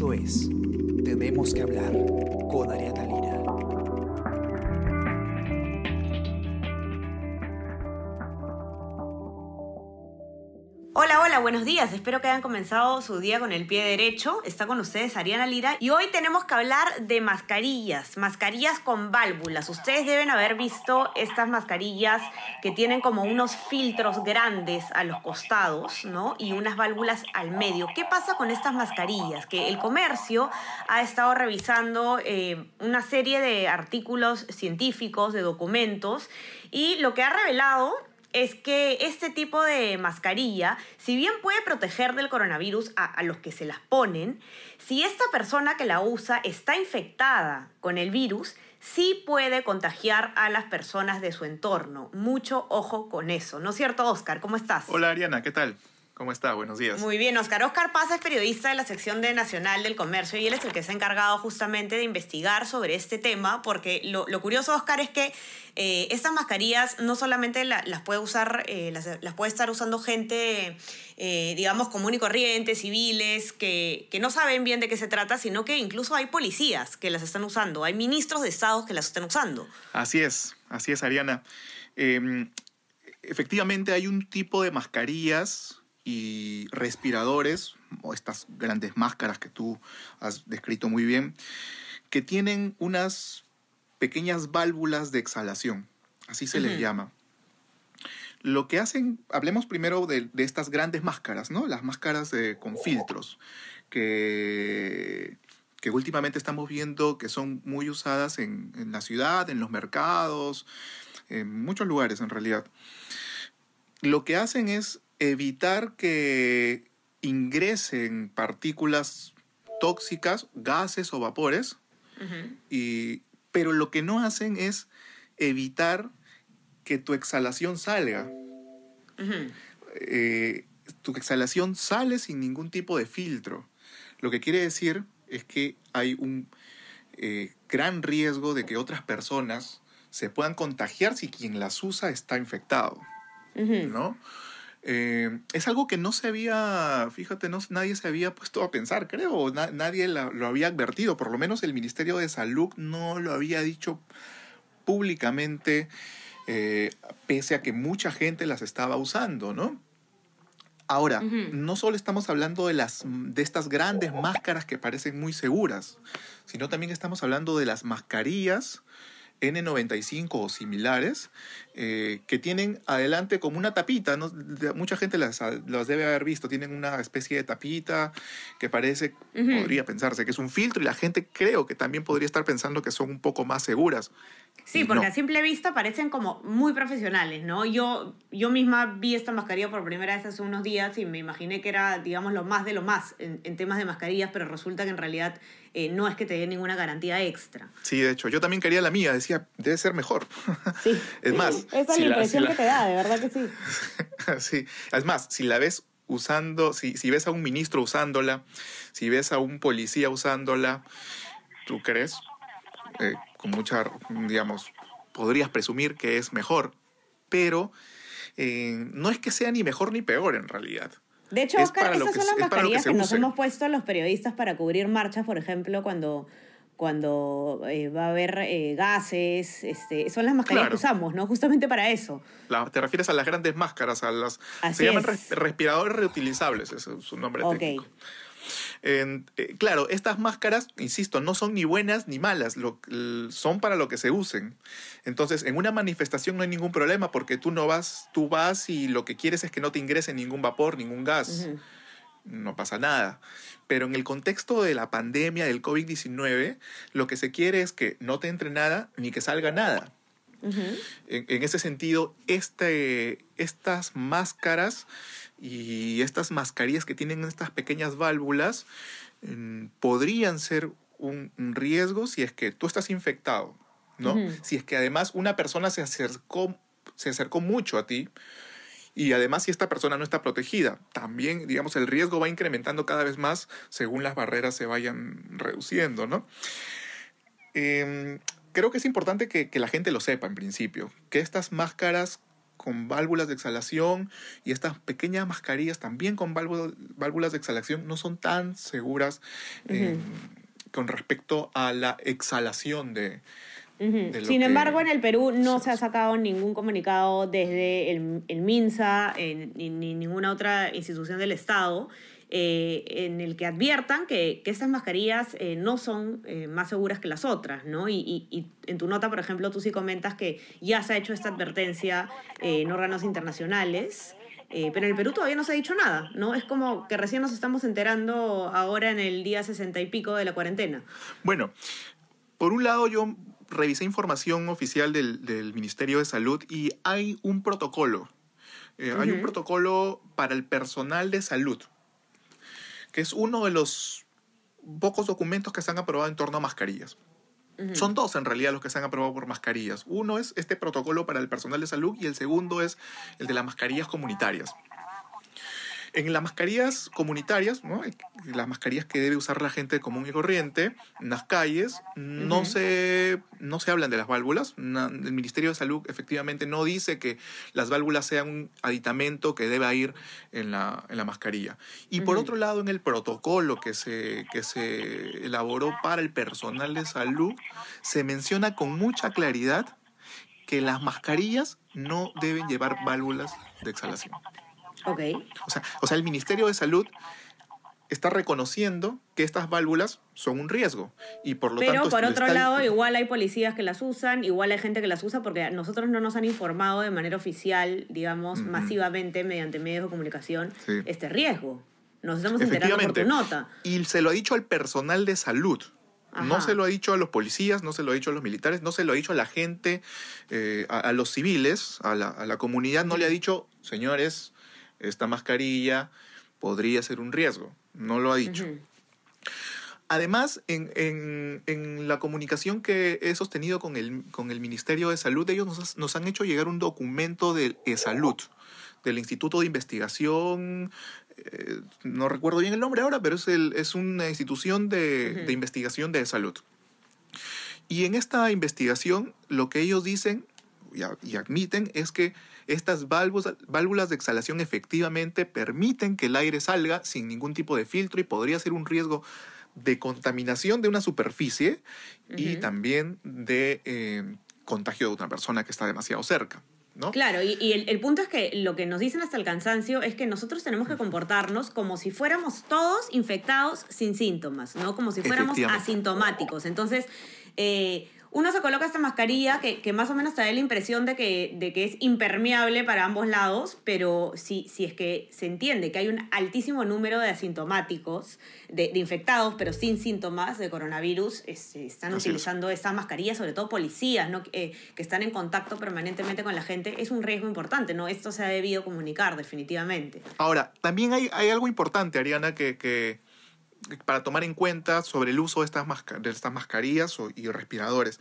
Esto es Tenemos que hablar con Ariana Lira. Buenos días. Espero que hayan comenzado su día con el pie derecho. Está con ustedes Ariana Lira y hoy tenemos que hablar de mascarillas, mascarillas con válvulas. Ustedes deben haber visto estas mascarillas que tienen como unos filtros grandes a los costados, ¿no? Y unas válvulas al medio. ¿Qué pasa con estas mascarillas? Que el comercio ha estado revisando eh, una serie de artículos científicos, de documentos, y lo que ha revelado es que este tipo de mascarilla, si bien puede proteger del coronavirus a, los que se las ponen, si esta persona que la usa está infectada con el virus, sí puede contagiar a las personas de su entorno. Mucho ojo con eso, ¿no es cierto, Oscar? ¿Cómo estás? Hola, Ariana, ¿qué tal? ¿Cómo está? Buenos días. Muy bien, Oscar. Oscar Paz es periodista de la sección de Nacional del Comercio y él es el que se ha encargado justamente de investigar sobre este tema, porque lo, curioso, Oscar, es que eh, estas mascarillas no solamente las puede usar, eh, las, puede estar usando gente, eh, digamos, común y corriente, civiles, que, que no saben bien de qué se trata, sino que incluso hay policías que las están usando, hay ministros de Estado que las están usando. Así es, así es, Ariana. Em, efectivamente hay un tipo de mascarillas y respiradores, o estas grandes máscaras que tú has descrito muy bien, que tienen unas pequeñas válvulas de exhalación, así se les llama. Lo que hacen, hablemos primero de, estas grandes máscaras, ¿no? Las máscaras con filtros, que, que últimamente estamos viendo que son muy usadas en, en la ciudad, en los mercados, en muchos lugares en realidad. Lo que hacen es evitar que ingresen partículas tóxicas, gases o vapores, y, pero lo que no hacen es evitar que tu exhalación salga. Eh, tu exhalación sale sin ningún tipo de filtro. Lo que quiere decir es que hay un eh, gran riesgo de que otras personas se puedan contagiar si quien las usa está infectado. ¿No? Eh, es algo que no se había, fíjate, no, nadie se había puesto a pensar, creo, nadie lo había advertido, por lo menos el Ministerio de Salud no lo había dicho públicamente, eh, pese a que mucha gente las estaba usando, ¿no? Ahora, no solo estamos hablando de, las, de estas grandes máscaras que parecen muy seguras, sino también estamos hablando de las mascarillas N95 o similares, eh, que tienen adelante como una tapita, ¿no? mucha gente las, las, debe haber visto, tienen una especie de tapita que parece, podría pensarse que es un filtro y la gente creo que también podría estar pensando que son un poco más seguras. Sí, porque a simple vista parecen como muy profesionales, ¿no? Yo, yo misma vi esta mascarilla por primera vez hace unos días y me imaginé que era, digamos, lo más de lo más en, temas de mascarillas, pero resulta que en realidad eh, no es que te dé ninguna garantía extra. Sí, de hecho, yo también quería la mía, decía, debe ser mejor. Sí. es más. Esa es la impresión que te da, de verdad que sí. sí, es más, si la ves usando, si, si ves a un ministro usándola, si ves a un policía usándola, ¿tú crees? Eh, con mucha, digamos, podrías presumir que es mejor, pero eh, no es que sea ni mejor ni peor en realidad. De hecho, Oscar, esas son las mascarillas que, nos hemos puesto los periodistas para cubrir marchas, por ejemplo, cuando, cuando eh, va a haber gases, este, son las mascarillas que usamos, ¿no? Justamente para eso. te refieres a las grandes máscaras, a las... se llaman respiradores reutilizables, ese es su nombre técnico. Eh, claro, estas máscaras, insisto, no son ni buenas ni malas, son para lo que se usen. Entonces, en una manifestación no hay ningún problema porque tú no vas, tú vas y lo que quieres es que no te ingrese ningún vapor, ningún gas. No pasa nada. Pero en el contexto de la pandemia del COVID-19, lo que se quiere es que no te entre nada ni que salga nada. En, ese sentido, este, estas máscaras y estas mascarillas que tienen estas pequeñas válvulas mm, podrían ser un, riesgo si es que tú estás infectado, ¿no? Si es que además una persona se acercó, se acercó mucho a ti y además si esta persona no está protegida, también, digamos, el riesgo va incrementando cada vez más según las barreras se vayan reduciendo, ¿no? Em, creo que es importante que, que la gente lo sepa en principio, que estas máscaras con válvulas de exhalación y estas pequeñas mascarillas también con válvulas de exhalación no son tan seguras con respecto a la exhalación de, Sin embargo, en el Perú no se ha sacado ningún comunicado desde el, MINSA ni, ninguna otra institución del Estado eh, en el que adviertan que, que estas mascarillas eh, no son eh, más seguras que las otras, ¿no? Y, y, en tu nota, por ejemplo, tú sí comentas que ya se ha hecho esta advertencia en órganos internacionales. pero en el Perú todavía no se ha dicho nada, ¿no? Es como que recién nos estamos enterando ahora en el día sesenta y pico de la cuarentena. Bueno, por un lado yo revisé información oficial del, del Ministerio de Salud y hay un protocolo. Hay un protocolo para el personal de salud que es uno de los pocos documentos que se han aprobado en torno a mascarillas. Son dos en realidad los que se han aprobado por mascarillas. Uno es este protocolo para el personal de salud y el segundo es el de las mascarillas comunitarias. En las mascarillas comunitarias, las mascarillas que debe usar la gente común y corriente en las calles, no, se, no se hablan de las válvulas. el Ministerio de Salud efectivamente no dice que las válvulas sean un aditamento que deba ir en la, en la mascarilla. Y por otro lado, en el protocolo que se, que se elaboró para el personal de salud, se menciona con mucha claridad que las mascarillas no deben llevar válvulas de exhalación. Ok. O sea, o sea, el Ministerio de Salud está reconociendo que estas válvulas son un riesgo y por lo Pero tanto... por otro lado, igual hay policías que las usan, igual hay gente que las usa porque nosotros no nos han informado de manera oficial, digamos, masivamente mediante medios de comunicación este riesgo. Nos estamos enterando por tu nota. Y se lo ha dicho al personal de salud. No se lo ha dicho a los policías, no se lo ha dicho a los militares, no se lo ha dicho a la gente, eh, a, los civiles, a la, a la comunidad, no le ha dicho, señores, esta mascarilla podría ser un riesgo. No lo ha dicho. Además, en, la comunicación que he sostenido con el, con el Ministerio de Salud, ellos nos, han hecho llegar un documento de salud del Instituto de Investigación, eh, no recuerdo bien el nombre ahora, pero es, el, es una institución de, de investigación de salud. Y en esta investigación, lo que ellos dicen y, admiten es que estas válvulas, válvulas de exhalación efectivamente permiten que el aire salga sin ningún tipo de filtro y podría ser un riesgo de contaminación de una superficie y también de eh, contagio de una persona que está demasiado cerca. ¿No? Claro, y, el, punto es que lo que nos dicen hasta el cansancio es que nosotros tenemos que comportarnos como si fuéramos todos infectados sin síntomas, ¿no? Como si fuéramos asintomáticos. Entonces, eh, uno se coloca esta mascarilla que, que, más o menos te da la impresión de que, de que es impermeable para ambos lados, pero si, si es que se entiende que hay un altísimo número de asintomáticos, de, infectados, pero sin síntomas de coronavirus, están utilizando esta mascarilla, sobre todo policías ¿no? Eh, que están en contacto permanentemente con la gente, es un riesgo importante, ¿no? Esto se ha debido comunicar definitivamente. Ahora, también hay, hay algo importante, Ariana, que, que para tomar en cuenta sobre el uso de estas, de estas mascarillas y respiradores.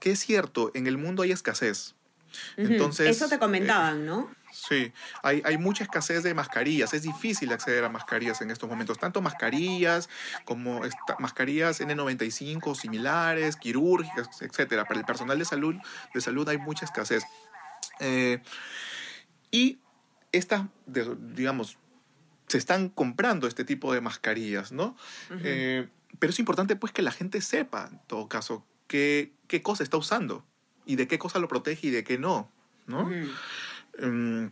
Que es cierto, en el mundo hay escasez. Entonces, Eso te comentaban, ¿no? Sí, hay, hay, mucha escasez de mascarillas. Es difícil acceder a mascarillas en estos momentos. Tanto mascarillas como mascarillas N95 similares, quirúrgicas, etcétera. Para el personal de salud, de salud hay mucha escasez. Eh, y estas, digamos, se están comprando este tipo de mascarillas, ¿no? Eh, pero es importante pues que la gente sepa, en todo caso, qué, qué cosa está usando y de qué cosa lo protege y de qué no, ¿no? Em,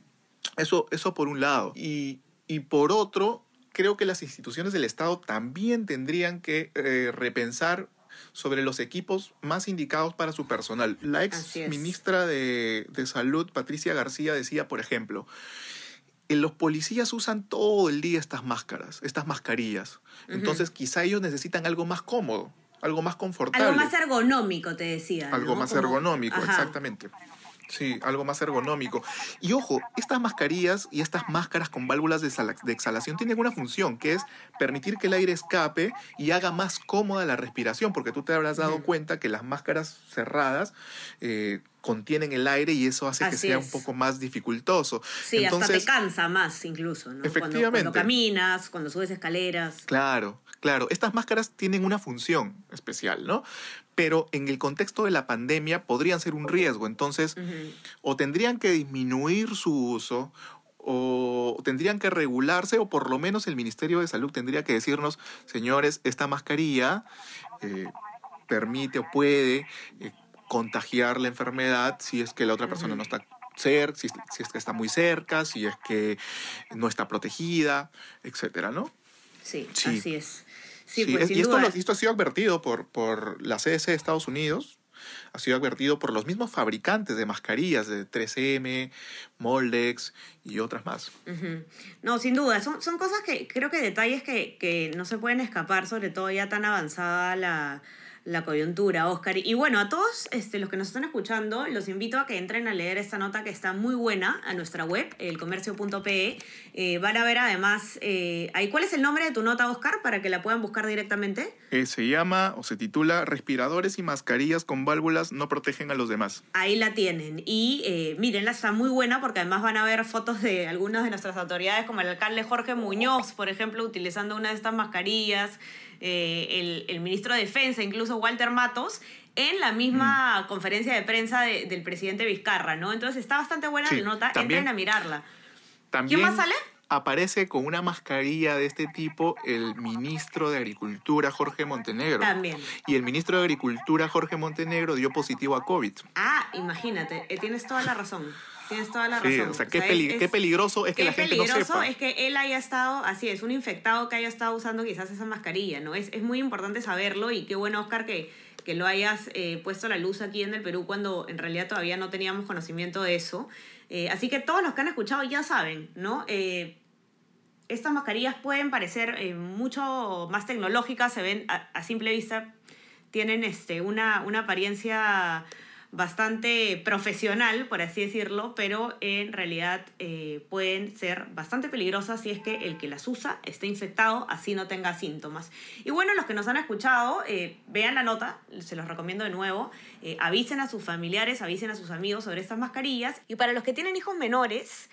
eso, eso por un lado. Y, y, por otro, creo que las instituciones del Estado también tendrían que eh, repensar sobre los equipos más indicados para su personal. La ex ministra de, de Salud, Patricia García, decía, por ejemplo, los policías usan todo el día estas máscaras, estas mascarillas. Entonces, quizá ellos necesitan algo más cómodo, algo más confortable. Algo más ergonómico, te decía. Algo más ergonómico, exactamente. Sí, algo más ergonómico. Y ojo, estas mascarillas y estas máscaras con válvulas de, exhalación tienen una función, que es permitir que el aire escape y haga más cómoda la respiración, porque tú te habrás dado cuenta que las máscaras cerradas eh, contienen el aire y eso hace que sea un poco más dificultoso. Sí, hasta te cansa más incluso, ¿no? Efectivamente. cuando caminas, cuando subes escaleras. Claro, claro. Estas máscaras tienen una función especial, ¿no? pero en el contexto de la pandemia podrían ser un riesgo. Entonces, o tendrían que disminuir su uso o tendrían que regularse o por lo menos el Ministerio de Salud tendría que decirnos, señores, esta mascarilla eh, permite o puede eh, contagiar la enfermedad si es que la otra persona no está cerca, si, es que está muy cerca, si es que no está protegida, etcétera, ¿no? Sí, así es. Sí, pues, y esto, esto, ha sido advertido por, por la CDC de Estados Unidos, ha sido advertido por los mismos fabricantes de mascarillas, de 3M, Moldex y otras más. No, sin duda, son, son cosas que creo que detalles que, que no se pueden escapar, sobre todo ya tan avanzada la la coyuntura, Oscar. Y bueno, a todos este, los que nos están escuchando, los invito a que entren a leer esta nota que está muy buena a nuestra web, elcomercio.pe. Eh, van a ver además, eh, ahí, ¿cuál es el nombre de tu nota, Oscar, para que la puedan buscar directamente? Eh, se llama o se titula Respiradores y mascarillas con válvulas no protegen a los demás. Ahí la tienen. Y eh, mírenla, está muy buena porque además van a ver fotos de algunas de nuestras autoridades, como el alcalde Jorge Muñoz, por ejemplo, utilizando una de estas mascarillas. Eh, el, ministro de Defensa, incluso Walter Matos, en la misma mm. conferencia de prensa del presidente Vizcarra, ¿no? Entonces está bastante buena la nota, entren a mirarla. También ¿Quién más sale? Aparece con una mascarilla de este tipo el ministro de Agricultura, Jorge Montenegro. También. Y el ministro de Agricultura, Jorge Montenegro, dio positivo a COVID. Ah, imagínate, eh, tienes toda la razón. Tienes toda la razón. o sea, qué, peligroso es que la gente no sepa. peligroso es que él haya estado, así es, un infectado que haya estado usando quizás esa mascarilla, ¿no? Es, es muy importante saberlo y qué bueno, Oscar, que, que lo hayas eh, puesto a la luz aquí en el Perú cuando en realidad todavía no teníamos conocimiento de eso. Eh, así que todos los que han escuchado ya saben, ¿no? Eh, estas mascarillas pueden parecer mucho más tecnológicas, se ven a, a simple vista, tienen este, una, una apariencia bastante profesional, por así decirlo, pero en realidad eh, pueden ser bastante peligrosas si es que el que las usa esté infectado, así no tenga síntomas. Y bueno, los que nos han escuchado, eh, vean la nota, se los recomiendo de nuevo, eh, avisen a sus familiares, avisen a sus amigos sobre estas mascarillas. Y para los que tienen hijos menores,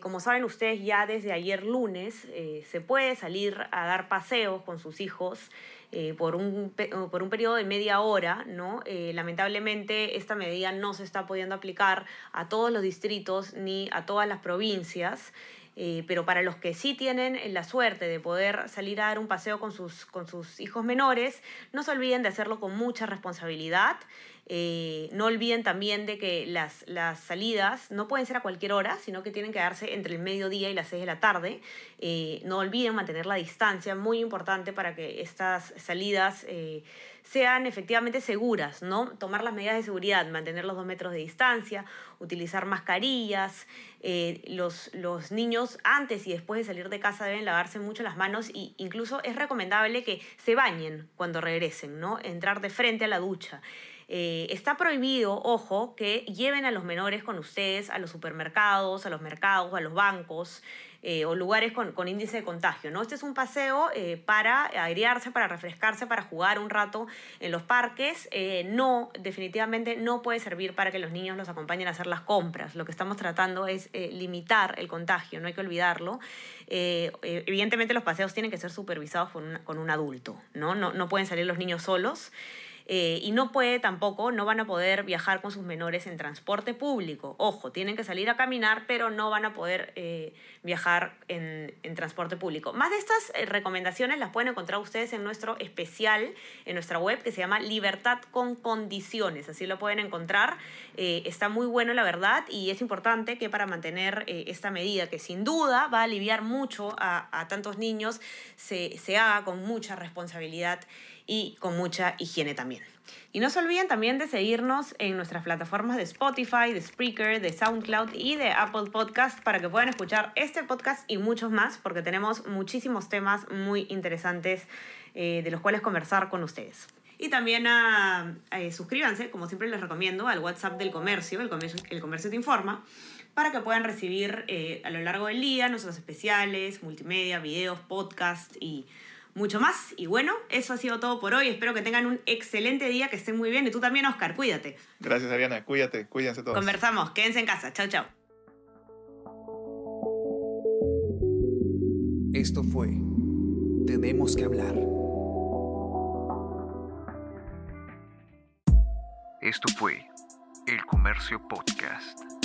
como saben ustedes, ya desde ayer lunes se puede salir a dar paseos con sus hijos eh, por, un, por un periodo de media hora, ¿no? Eh, lamentablemente esta medida no se está pudiendo aplicar a todos los distritos ni a todas las provincias. Eh, pero para los que sí tienen la suerte de poder salir a dar un paseo con sus, con sus hijos menores, no se olviden de hacerlo con mucha responsabilidad. Eh, no olviden también de que las, las, salidas no pueden ser a cualquier hora, sino que tienen que darse entre el mediodía y las 6 de la tarde. Eh, no olviden mantener la distancia, muy importante para que estas salidas sean efectivamente seguras, ¿no? Tomar las medidas de seguridad, mantener los dos metros de distancia, utilizar mascarillas. Eh, los, los niños antes y después de salir de casa deben lavarse mucho las manos e incluso es recomendable que se bañen cuando regresen, ¿no? Entrar de frente a la ducha. Eh, está prohibido, ojo, que lleven a los menores con ustedes a los supermercados, a los mercados, a los bancos. Eh, o lugares con, índice de contagio. ¿no? Este es un paseo eh, para airearse, para refrescarse, para jugar un rato en los parques. Eh, no, definitivamente no puede servir para que los niños los acompañen a hacer las compras. Lo que estamos tratando es limitar el contagio, no hay que olvidarlo. evidentemente los paseos tienen que ser supervisados con, con un adulto, ¿no? ¿no? No pueden salir los niños solos. Eh, y no puede tampoco, no van a poder viajar con sus menores en transporte público. Ojo, tienen que salir a caminar, pero no van a poder eh, viajar en, transporte público. Más de estas eh, recomendaciones las pueden encontrar ustedes en nuestro especial, en nuestra web, que se llama Libertad con Condiciones. Así lo pueden encontrar. está muy bueno, la verdad, y es importante que para mantener esta medida, que sin duda va a aliviar mucho a, tantos niños, se, se haga con mucha responsabilidad y con mucha higiene también. Y no se olviden también de seguirnos en nuestras plataformas de Spotify, de Spreaker, de SoundCloud y de Apple Podcast para que puedan escuchar este podcast y muchos más, porque tenemos muchísimos temas muy interesantes eh, de los cuales conversar con ustedes. Y también a, eh, suscríbanse, como siempre les recomiendo, al WhatsApp del comercio, el comercio, el comercio te informa, para que puedan recibir eh, a lo largo del día nuestros especiales, multimedia, videos, podcast y mucho más. Y bueno, eso ha sido todo por hoy. Espero que tengan un excelente día, que estén muy bien. Y tú también, Oscar, cuídate. Gracias, Ariana. Cuídate, cuídense todos. Conversamos. Quédense en casa. Chao, chao. Esto fue Tenemos que hablar Esto fue El Comercio Podcast.